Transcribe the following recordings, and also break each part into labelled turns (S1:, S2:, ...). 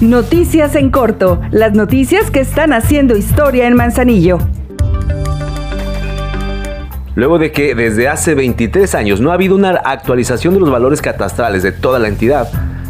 S1: Noticias en corto, las noticias que están haciendo historia en Manzanillo.
S2: Luego de que desde hace 23 años no ha habido una actualización de los valores catastrales de toda la entidad,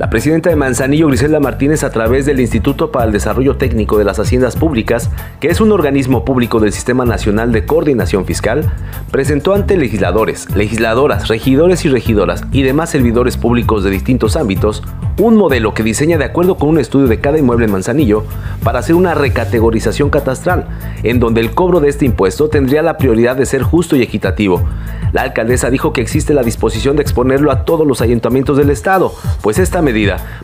S2: la presidenta de Manzanillo, Griselda Martínez, a través del Instituto para el Desarrollo Técnico de las Haciendas Públicas, que es un organismo público del Sistema Nacional de Coordinación Fiscal, presentó ante legisladores, legisladoras, regidores y regidoras y demás servidores públicos de distintos ámbitos un modelo que diseña de acuerdo con un estudio de cada inmueble en Manzanillo para hacer una recategorización catastral, en donde el cobro de este impuesto tendría la prioridad de ser justo y equitativo. La alcaldesa dijo que existe la disposición de exponerlo a todos los ayuntamientos del estado, pues esta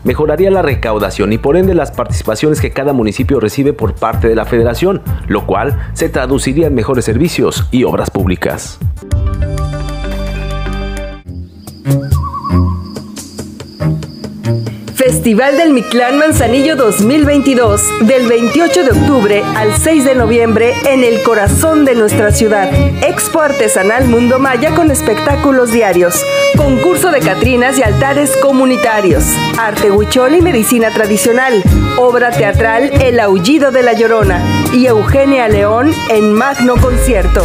S2: mejoraría la recaudación y por ende las participaciones que cada municipio recibe por parte de la federación, lo cual se traduciría en mejores servicios y obras públicas.
S1: Festival del Mictlán Manzanillo 2022, del 28 de octubre al 6 de noviembre en el corazón de nuestra ciudad. Expo Artesanal Mundo Maya con espectáculos diarios, concurso de catrinas y altares comunitarios, arte huichol y medicina tradicional, obra teatral El Aullido de la Llorona y Eugenia León en magno concierto.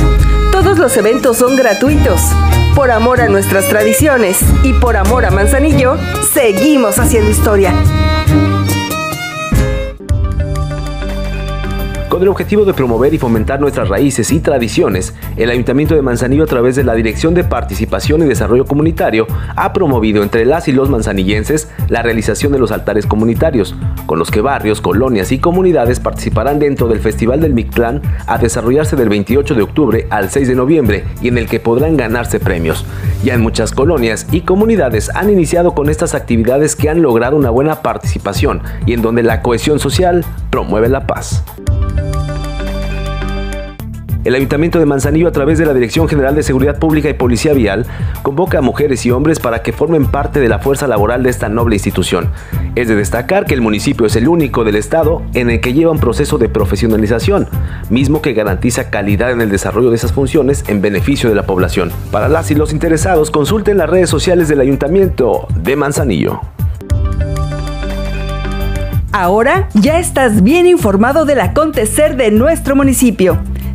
S1: Todos los eventos son gratuitos. Por amor a nuestras tradiciones y por amor a Manzanillo, seguimos haciendo historia.
S2: Con el objetivo de promover y fomentar nuestras raíces y tradiciones, el Ayuntamiento de Manzanillo a través de la Dirección de Participación y Desarrollo Comunitario ha promovido entre las y los manzanillenses la realización de los altares comunitarios, con los que barrios, colonias y comunidades participarán dentro del Festival del Mictlán a desarrollarse del 28 de octubre al 6 de noviembre y en el que podrán ganarse premios. Ya en muchas colonias y comunidades han iniciado con estas actividades que han logrado una buena participación y en donde la cohesión social promueve la paz. El Ayuntamiento de Manzanillo, a través de la Dirección General de Seguridad Pública y Policía Vial, convoca a mujeres y hombres para que formen parte de la fuerza laboral de esta noble institución. Es de destacar que el municipio es el único del Estado en el que lleva un proceso de profesionalización, mismo que garantiza calidad en el desarrollo de esas funciones en beneficio de la población. Para las y los interesados, consulten las redes sociales del Ayuntamiento de Manzanillo.
S1: Ahora ya estás bien informado del acontecer de nuestro municipio.